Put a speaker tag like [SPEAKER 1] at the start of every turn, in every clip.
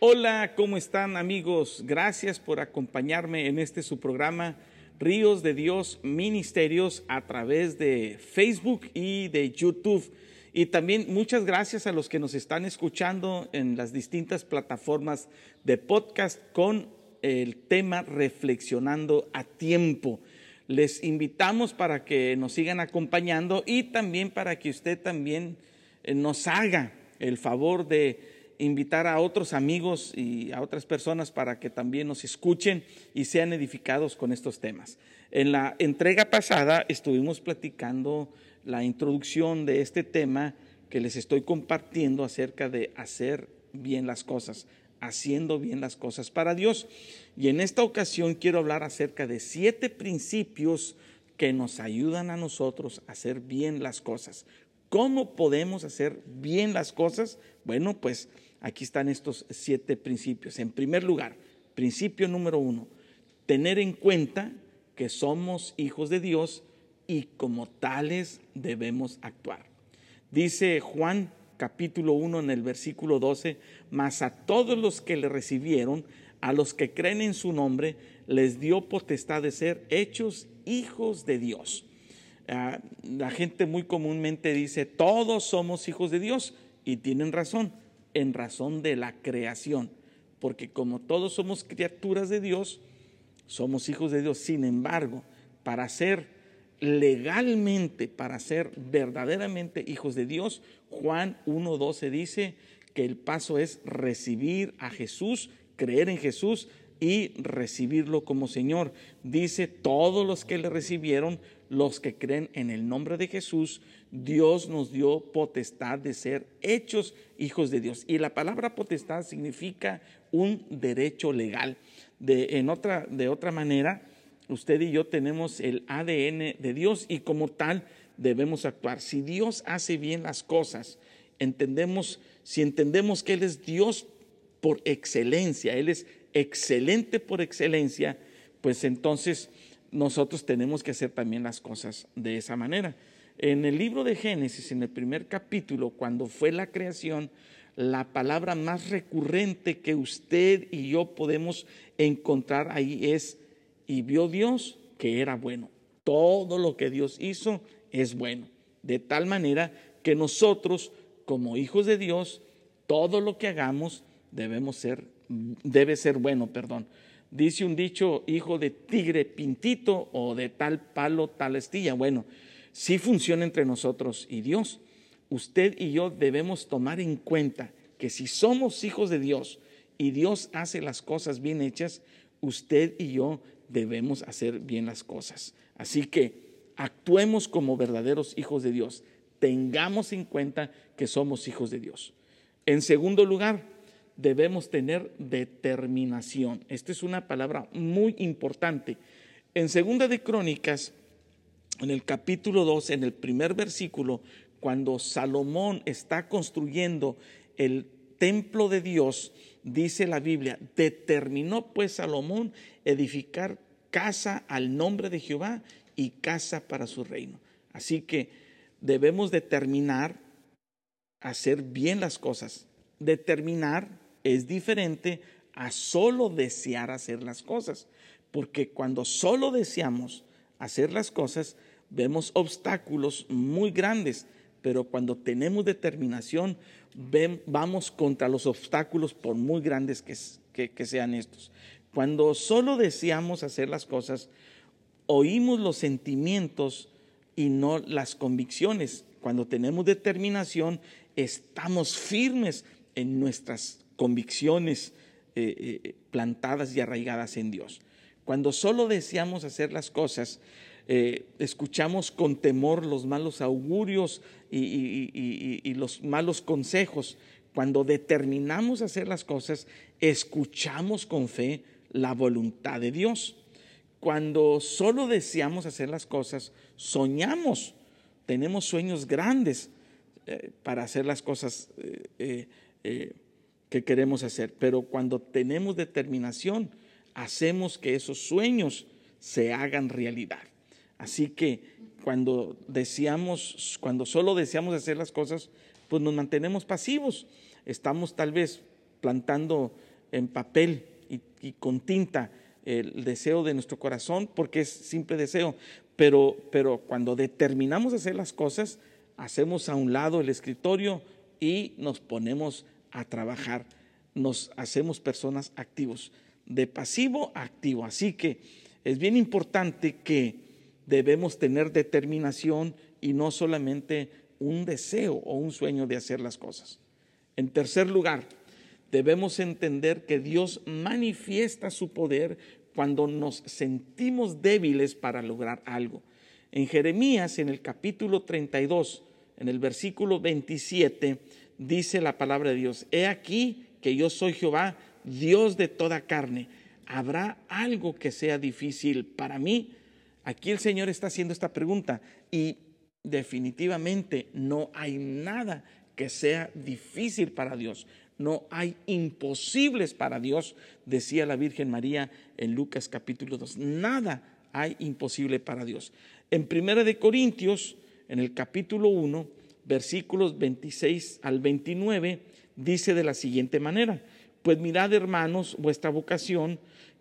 [SPEAKER 1] Hola, ¿cómo están amigos? Gracias por acompañarme en este su programa Ríos de Dios Ministerios a través de Facebook y de YouTube. Y también muchas gracias a los que nos están escuchando en las distintas plataformas de podcast con el tema Reflexionando a tiempo. Les invitamos para que nos sigan acompañando y también para que usted también eh, nos haga el favor de invitar a otros amigos y a otras personas para que también nos escuchen y sean edificados con estos temas. En la entrega pasada estuvimos platicando la introducción de este tema que les estoy compartiendo acerca de hacer bien las cosas, haciendo bien las cosas para Dios. Y en esta ocasión quiero hablar acerca de siete principios que nos ayudan a nosotros a hacer bien las cosas. ¿Cómo podemos hacer bien las cosas? Bueno, pues Aquí están estos siete principios. En primer lugar, principio número uno, tener en cuenta que somos hijos de Dios y como tales debemos actuar. Dice Juan capítulo 1 en el versículo 12, mas a todos los que le recibieron, a los que creen en su nombre, les dio potestad de ser hechos hijos de Dios. Ah, la gente muy comúnmente dice, todos somos hijos de Dios y tienen razón en razón de la creación, porque como todos somos criaturas de Dios, somos hijos de Dios. Sin embargo, para ser legalmente, para ser verdaderamente hijos de Dios, Juan 1.12 dice que el paso es recibir a Jesús, creer en Jesús y recibirlo como Señor. Dice, todos los que le recibieron, los que creen en el nombre de Jesús, Dios nos dio potestad de ser hechos hijos de Dios. Y la palabra potestad significa un derecho legal. De, en otra, de otra manera, usted y yo tenemos el ADN de Dios y como tal debemos actuar. Si Dios hace bien las cosas, entendemos, si entendemos que Él es Dios por excelencia, Él es excelente por excelencia, pues entonces nosotros tenemos que hacer también las cosas de esa manera. En el libro de Génesis, en el primer capítulo, cuando fue la creación, la palabra más recurrente que usted y yo podemos encontrar ahí es, y vio Dios que era bueno. Todo lo que Dios hizo es bueno. De tal manera que nosotros, como hijos de Dios, todo lo que hagamos debemos ser, debe ser bueno, perdón. Dice un dicho, hijo de tigre pintito o de tal palo, tal estilla. Bueno, sí funciona entre nosotros y Dios. Usted y yo debemos tomar en cuenta que si somos hijos de Dios y Dios hace las cosas bien hechas, usted y yo debemos hacer bien las cosas. Así que actuemos como verdaderos hijos de Dios. Tengamos en cuenta que somos hijos de Dios. En segundo lugar, debemos tener determinación. Esta es una palabra muy importante. En Segunda de Crónicas, en el capítulo 2, en el primer versículo, cuando Salomón está construyendo el templo de Dios, dice la Biblia, determinó pues Salomón edificar casa al nombre de Jehová y casa para su reino. Así que debemos determinar hacer bien las cosas, determinar es diferente a solo desear hacer las cosas, porque cuando solo deseamos hacer las cosas, vemos obstáculos muy grandes, pero cuando tenemos determinación, vamos contra los obstáculos por muy grandes que, que sean estos. Cuando solo deseamos hacer las cosas, oímos los sentimientos y no las convicciones. Cuando tenemos determinación, estamos firmes en nuestras convicciones eh, eh, plantadas y arraigadas en Dios. Cuando solo deseamos hacer las cosas, eh, escuchamos con temor los malos augurios y, los malos consejos. Cuando determinamos hacer las cosas, escuchamos con fe la voluntad de Dios. Cuando solo deseamos hacer las cosas, soñamos, tenemos sueños grandes eh, para hacer las cosas eh, que queremos hacer, pero cuando tenemos determinación, hacemos que esos sueños se hagan realidad. Así que cuando deseamos, cuando solo deseamos hacer las cosas, pues nos mantenemos pasivos. Estamos tal vez plantando en papel y, con tinta el deseo de nuestro corazón, porque es simple deseo, pero, pero cuando determinamos hacer las cosas, hacemos a un lado el escritorio y nos ponemos a trabajar, nos hacemos personas activos, de pasivo a activo. Así que es bien importante que debemos tener determinación y no solamente un deseo o un sueño de hacer las cosas. En tercer lugar, debemos entender que Dios manifiesta su poder cuando nos sentimos débiles para lograr algo. En Jeremías, en el capítulo 32, en el versículo 27, dice la palabra de Dios, he aquí que yo soy Jehová, Dios de toda carne. ¿Habrá algo que sea difícil para mí? Aquí el Señor está haciendo esta pregunta y definitivamente no hay nada que sea difícil para Dios. No hay imposibles para Dios, decía la Virgen María en Lucas capítulo 2. Nada hay imposible para Dios. En Primera de Corintios, en el capítulo 1, versículos 26 al 29, dice de la siguiente manera: Pues mirad, hermanos, vuestra vocación,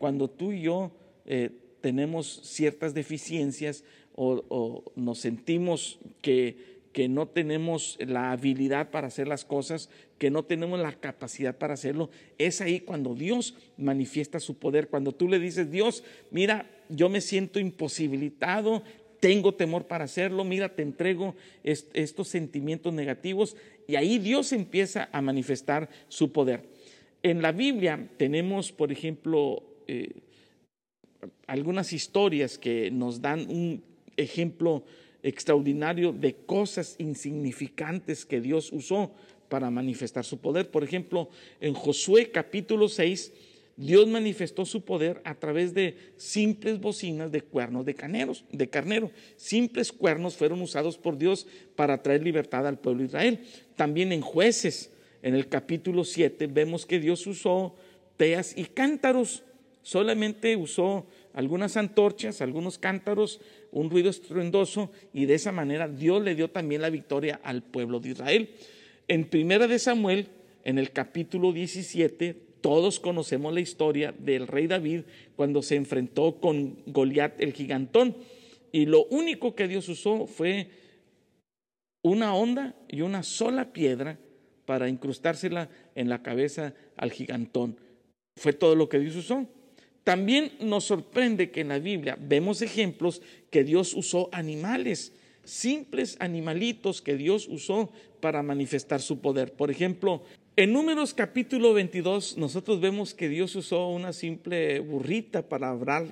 [SPEAKER 1] cuando tú y yo eh, tenemos ciertas deficiencias o nos sentimos que que no tenemos la habilidad para hacer las cosas, que no tenemos la capacidad para hacerlo, es ahí cuando Dios manifiesta su poder, cuando tú le dices, Dios, mira, yo me siento imposibilitado, tengo temor para hacerlo, mira, te entrego estos sentimientos negativos y ahí Dios empieza a manifestar su poder. En la Biblia tenemos, por ejemplo, eh, algunas historias que nos dan un ejemplo extraordinario de cosas insignificantes que Dios usó para manifestar su poder. Por ejemplo, en Josué capítulo 6, Dios manifestó su poder a través de simples bocinas de cuernos de, caneros, de carnero. Simples cuernos fueron usados por Dios para traer libertad al pueblo de Israel. También en jueces, en el capítulo 7, vemos que Dios usó teas y cántaros. Solamente usó algunas antorchas, algunos cántaros, un ruido estruendoso y de esa manera Dios le dio también la victoria al pueblo de Israel. En Primera de Samuel, en el capítulo 17, todos conocemos la historia del rey David cuando se enfrentó con Goliat el gigantón y lo único que Dios usó fue una onda y una sola piedra para incrustársela en la cabeza al gigantón. Fue todo lo que Dios usó. También nos sorprende que en la Biblia vemos ejemplos que Dios usó animales, simples animalitos que Dios usó para manifestar su poder. Por ejemplo, en Números capítulo 22 nosotros vemos que Dios usó una simple burrita para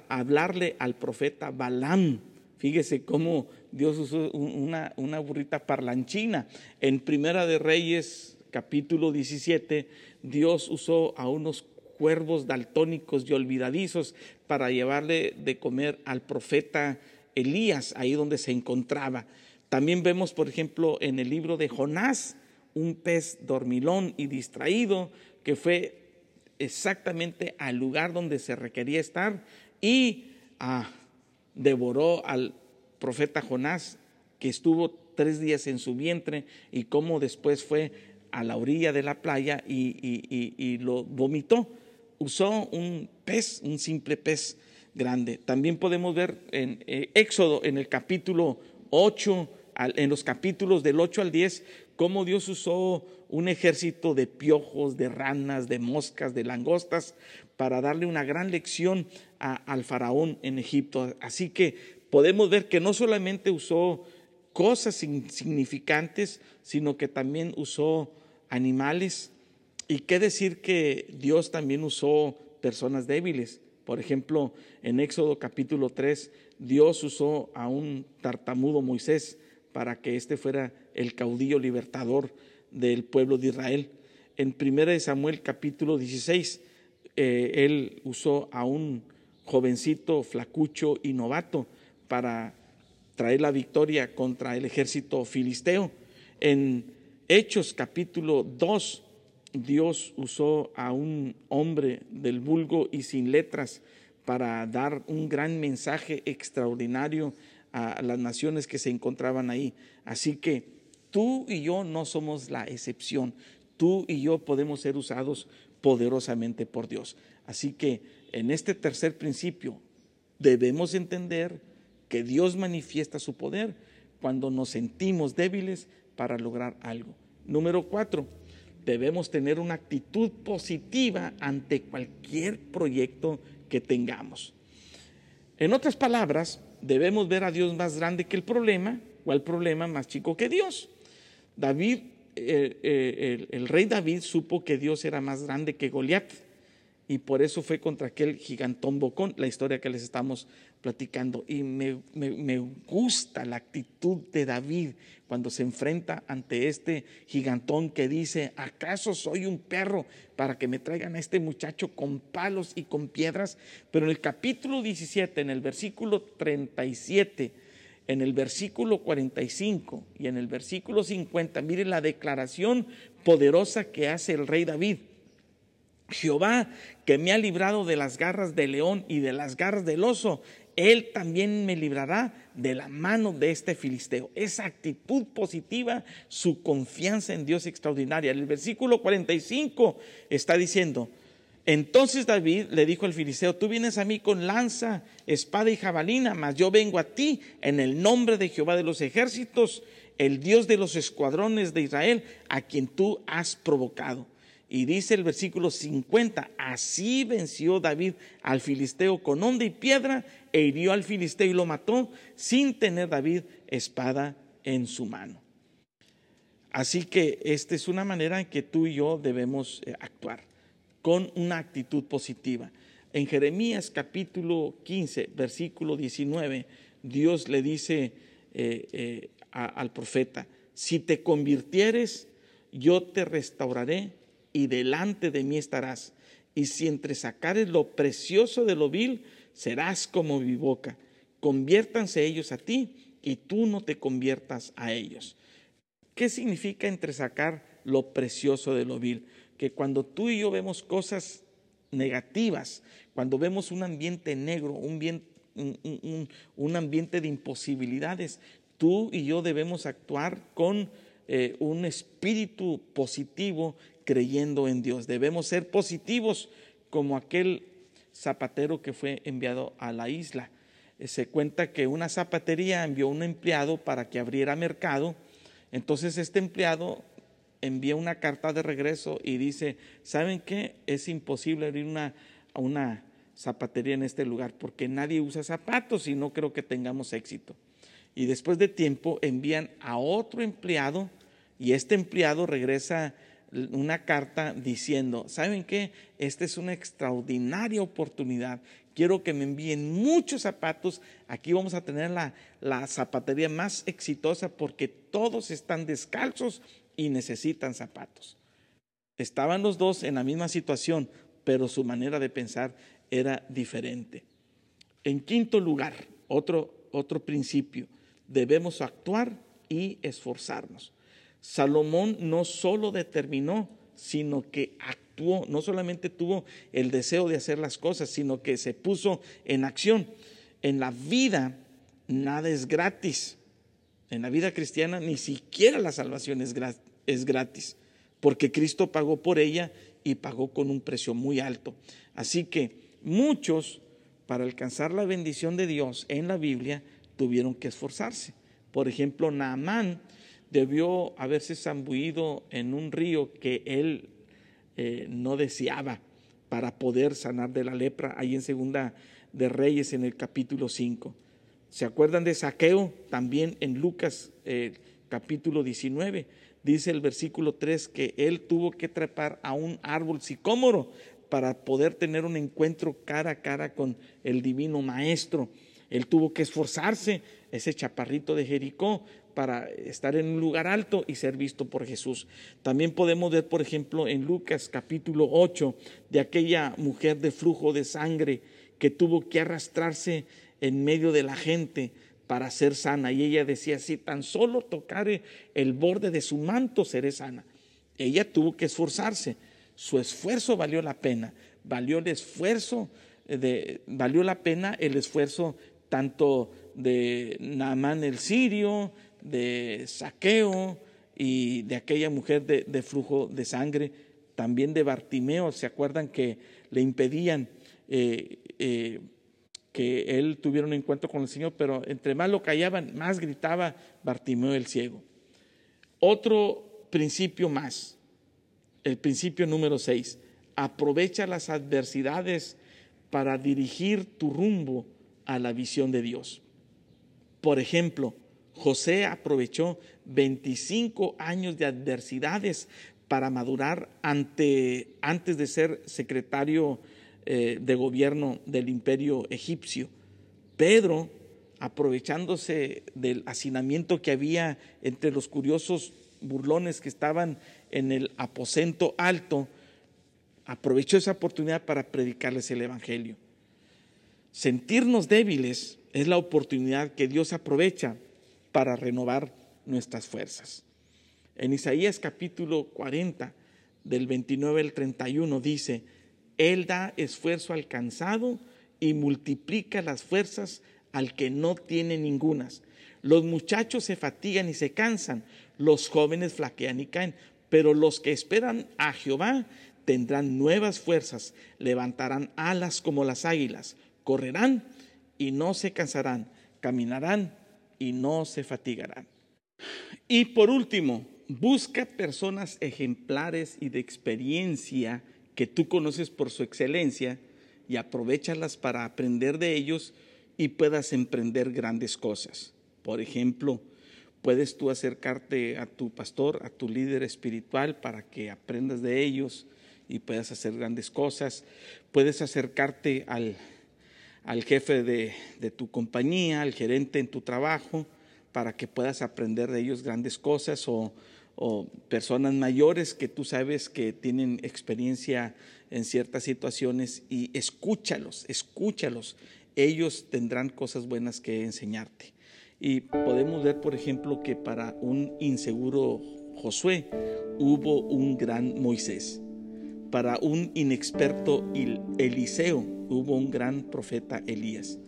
[SPEAKER 1] hablarle al profeta Balaam. Fíjese cómo Dios usó una, una burrita parlanchina. En Primera de Reyes capítulo 17 Dios usó a unos cuervos daltónicos y olvidadizos para llevarle de comer al profeta Elías, ahí donde se encontraba. También vemos, por ejemplo, en el libro de Jonás, un pez dormilón y distraído que fue exactamente al lugar donde se requería estar y ah, devoró al profeta Jonás, que estuvo tres días en su vientre y cómo después fue a la orilla de la playa y lo vomitó usó un pez, un simple pez grande. También podemos ver en eh, Éxodo, en el capítulo 8, en los capítulos del 8 al 10, cómo Dios usó un ejército de piojos, de ranas, de moscas, de langostas para darle una gran lección al faraón en Egipto. Así que podemos ver que no solamente usó cosas insignificantes, sino que también usó animales. Y qué decir que Dios también usó personas débiles. Por ejemplo, en Éxodo capítulo 3, Dios usó a un tartamudo Moisés para que éste fuera el caudillo libertador del pueblo de Israel. En 1 Samuel capítulo 16, eh, él usó a un jovencito flacucho y novato para traer la victoria contra el ejército filisteo. En Hechos capítulo 2, Dios usó a un hombre del vulgo y sin letras para dar un gran mensaje extraordinario a las naciones que se encontraban ahí. Así que tú y yo no somos la excepción. Tú y yo podemos ser usados poderosamente por Dios. Así que en este tercer principio debemos entender que Dios manifiesta su poder cuando nos sentimos débiles para lograr algo. Número cuatro, debemos tener una actitud positiva ante cualquier proyecto que tengamos. En otras palabras, debemos ver a Dios más grande que el problema o al problema más chico que Dios. David, eh, eh, el, rey David supo que Dios era más grande que Goliat y por eso fue contra aquel gigantón bocón, la historia que les estamos platicando. Y me, me, gusta la actitud de David cuando se enfrenta ante este gigantón que dice, ¿acaso soy un perro para que me traigan a este muchacho con palos y con piedras? Pero en el capítulo 17, en el versículo 37, en el versículo 45 y en el versículo 50, miren la declaración poderosa que hace el rey David. Jehová, que me ha librado de las garras del león y de las garras del oso, él también me librará de la mano de este filisteo. Esa actitud positiva, su confianza en Dios extraordinaria. El versículo 45 está diciendo, entonces David le dijo al filisteo, tú vienes a mí con lanza, espada y jabalina, mas yo vengo a ti en el nombre de Jehová de los ejércitos, el Dios de los escuadrones de Israel, a quien tú has provocado. Y dice el versículo 50, así venció David al filisteo con onda y piedra e hirió al filisteo y lo mató sin tener David espada en su mano. Así que esta es una manera en que tú y yo debemos eh, actuar, con una actitud positiva. En Jeremías capítulo 15, versículo 19, Dios le dice eh, eh, al profeta, si te convirtieres, yo te restauraré y delante de mí estarás. Y si entre sacares lo precioso de lo vil, serás como mi boca. Conviértanse ellos a ti y tú no te conviertas a ellos. ¿Qué significa entresacar lo precioso de lo vil? Que cuando tú y yo vemos cosas negativas, cuando vemos un ambiente negro, un, un ambiente de imposibilidades, tú y yo debemos actuar con eh, un espíritu positivo creyendo en Dios. Debemos ser positivos como aquel zapatero que fue enviado a la isla. Eh, se cuenta que una zapatería envió un empleado para que abriera mercado. Entonces este empleado envía una carta de regreso y dice, ¿saben qué? Es imposible abrir una, una zapatería en este lugar porque nadie usa zapatos y no creo que tengamos éxito. Y después de tiempo envían a otro empleado y este empleado regresa una carta diciendo, ¿saben qué? Esta es una extraordinaria oportunidad. Quiero que me envíen muchos zapatos. Aquí vamos a tener la, la zapatería más exitosa porque todos están descalzos y necesitan zapatos. Estaban los dos en la misma situación, pero su manera de pensar era diferente. En quinto lugar, otro, otro principio, debemos actuar y esforzarnos. Salomón no solo determinó, sino que actuó, no solamente tuvo el deseo de hacer las cosas, sino que se puso en acción. En la vida nada es gratis. En la vida cristiana ni siquiera la salvación es, gratis, porque Cristo pagó por ella y pagó con un precio muy alto. Así que muchos, para alcanzar la bendición de Dios en la Biblia, tuvieron que esforzarse. Por ejemplo, Naamán debió haberse zambuido en un río que él eh, no deseaba, para poder sanar de la lepra, ahí en segunda de Reyes en el capítulo 5. ¿Se acuerdan de Saqueo? También en Lucas eh, capítulo 19 dice el versículo 3 que él tuvo que trepar a un árbol sicómoro para poder tener un encuentro cara a cara con el divino maestro. Él tuvo que esforzarse, ese chaparrito de Jericó, para estar en un lugar alto y ser visto por Jesús. También podemos ver, por ejemplo, en Lucas capítulo 8, de aquella mujer de flujo de sangre que tuvo que arrastrarse en medio de la gente para ser sana. Y ella decía, si tan solo tocare el borde de su manto, seré sana. Ella tuvo que esforzarse. Su esfuerzo valió la pena. Valió el esfuerzo, de, valió la pena el esfuerzo tanto de Naamán el sirio, de Saqueo y de aquella mujer de, flujo de sangre, también de Bartimeo, ¿se acuerdan que le impedían eh, eh, que él tuviera un encuentro con el Señor? Pero entre más lo callaban, más gritaba Bartimeo el ciego. Otro principio más, el principio número 6, aprovecha las adversidades para dirigir tu rumbo a la visión de Dios. Por ejemplo, José aprovechó 25 años de adversidades para madurar ante, antes de ser secretario eh, de gobierno del imperio egipcio. Pedro, aprovechándose del hacinamiento que había entre los curiosos burlones que estaban en el aposento alto, aprovechó esa oportunidad para predicarles el Evangelio. Sentirnos débiles es la oportunidad que Dios aprovecha para renovar nuestras fuerzas. En Isaías capítulo 40, del 29 al 31, dice, Él da esfuerzo al cansado y multiplica las fuerzas al que no tiene ningunas. Los muchachos se fatigan y se cansan, los jóvenes flaquean y caen, pero los que esperan a Jehová tendrán nuevas fuerzas, levantarán alas como las águilas, correrán y no se cansarán, caminarán y no se fatigarán. Y por último, busca personas ejemplares y de experiencia que tú conoces por su excelencia y aprovechalas para aprender de ellos y puedas emprender grandes cosas. Por ejemplo, puedes tú acercarte a tu pastor, a tu líder espiritual para que aprendas de ellos y puedas hacer grandes cosas. Puedes acercarte al al jefe de, tu compañía, al gerente en tu trabajo, para que puedas aprender de ellos grandes cosas o, personas mayores que tú sabes que tienen experiencia en ciertas situaciones y escúchalos, escúchalos. Ellos tendrán cosas buenas que enseñarte. Y podemos ver, por ejemplo, que para un inseguro Josué hubo un gran Moisés. Para un inexperto Eliseo hubo un gran profeta Elías.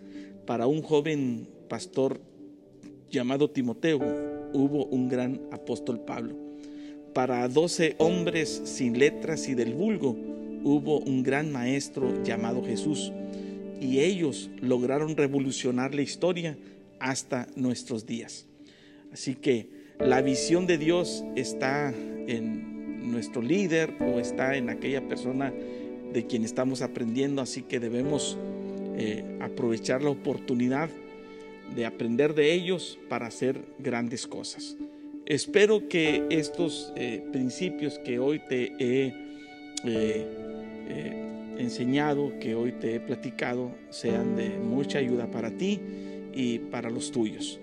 [SPEAKER 1] Para un joven pastor llamado Timoteo hubo un gran apóstol Pablo. Para doce hombres sin letras y del vulgo hubo un gran maestro llamado Jesús. Y ellos lograron revolucionar la historia hasta nuestros días. Así que la visión de Dios está en nuestro líder o está en aquella persona de quien estamos aprendiendo, así que debemos eh, aprovechar la oportunidad de aprender de ellos para hacer grandes cosas. Espero que estos eh, principios que hoy te he eh, enseñado, que hoy te he platicado, sean de mucha ayuda para ti y para los tuyos.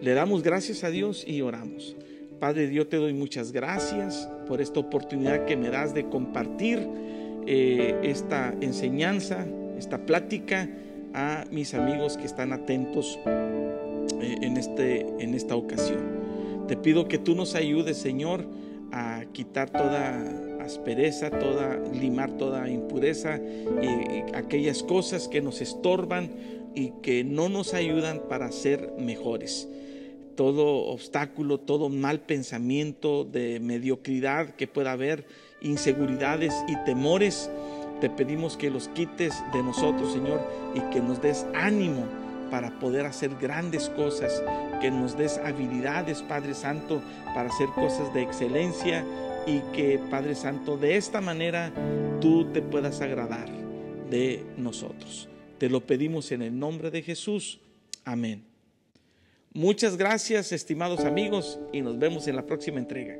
[SPEAKER 1] Le damos gracias a Dios y oramos. Padre Dios, te doy muchas gracias por esta oportunidad que me das de compartir eh, esta enseñanza, esta plática a mis amigos que están atentos eh, en, este, en esta ocasión. Te pido que tú nos ayudes, Señor, a quitar toda aspereza, toda, limar toda impureza y aquellas cosas que nos estorban y que no nos ayudan para ser mejores todo obstáculo, todo mal pensamiento de mediocridad que pueda haber, inseguridades y temores, te pedimos que los quites de nosotros, Señor, y que nos des ánimo para poder hacer grandes cosas, que nos des habilidades, Padre Santo, para hacer cosas de excelencia y que Padre Santo de esta manera tú te puedas agradar de nosotros. Te lo pedimos en el nombre de Jesús. Amén. Muchas gracias, estimados amigos, y nos vemos en la próxima entrega.